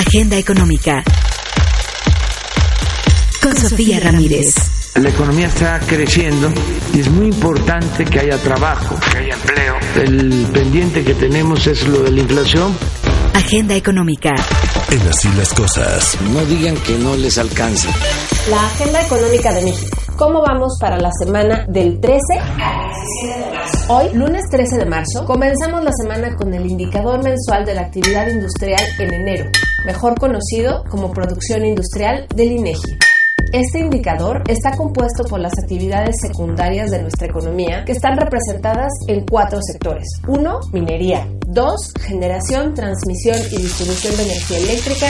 Agenda Económica. Con Sofía Ramírez. La economía está creciendo y es muy importante que haya trabajo, que haya empleo. El pendiente que tenemos es lo de la inflación. Agenda Económica. En así las cosas. No digan que no les alcanza. La Agenda Económica de México. ¿Cómo vamos para la semana del 13 al 17 de marzo? Hoy, lunes 13 de marzo, comenzamos la semana con el indicador mensual de la actividad industrial en enero, mejor conocido como producción industrial del INEGI. Este indicador está compuesto por las actividades secundarias de nuestra economía que están representadas en cuatro sectores. 1. Minería. 2. Generación, transmisión y distribución de energía eléctrica,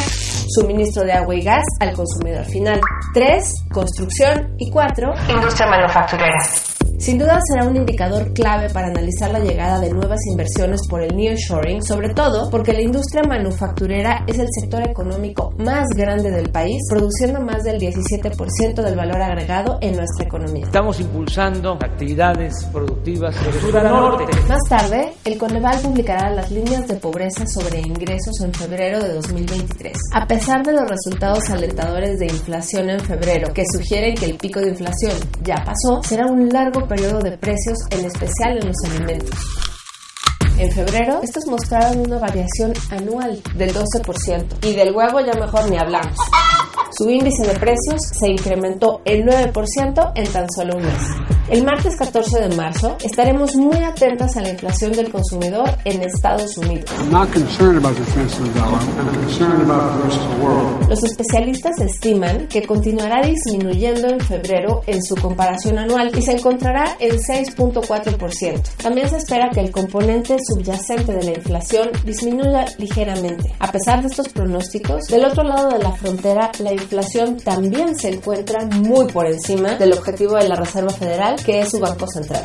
suministro de agua y gas al consumidor final. 3. Construcción. Y 4. Industria manufacturera. Sin duda será un indicador clave para analizar la llegada de nuevas inversiones por el nearshoring, sobre todo porque la industria manufacturera es el sector económico más grande del país, produciendo más del 17% del valor agregado en nuestra economía. Estamos impulsando actividades productivas de sur a norte. Más tarde, el Coneval publicará las líneas de pobreza sobre ingresos en febrero de 2023. A pesar de los resultados alentadores de inflación en febrero, que sugieren que el pico de inflación ya pasó, será un largo periodo de precios, en especial en los alimentos. En febrero, estos mostraron una variación anual del 12% y del huevo ya mejor ni hablamos. Su índice de precios se incrementó el 9% en tan solo un mes. El martes 14 de marzo estaremos muy atentas a la inflación del consumidor en Estados Unidos. Los especialistas estiman que continuará disminuyendo en febrero en su comparación anual y se encontrará en 6.4%. También se espera que el componente subyacente de la inflación disminuya ligeramente. A pesar de estos pronósticos, del otro lado de la frontera la inflación también se encuentra muy por encima del objetivo de la Reserva Federal, que es su Banco Central.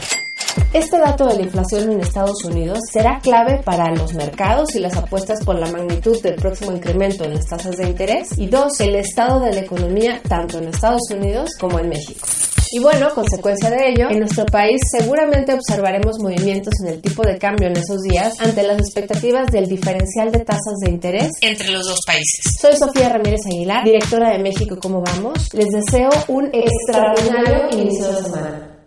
Este dato de la inflación en Estados Unidos será clave para los mercados y las apuestas por la magnitud del próximo incremento en las tasas de interés. Y dos, el estado de la economía tanto en Estados Unidos como en México. Y bueno, consecuencia de ello, en nuestro país seguramente observaremos movimientos en el tipo de cambio en esos días ante las expectativas del diferencial de tasas de interés entre los dos países. Soy Sofía Ramírez Aguilar, directora de México ¿Cómo vamos? Les deseo un extraordinario inicio de semana.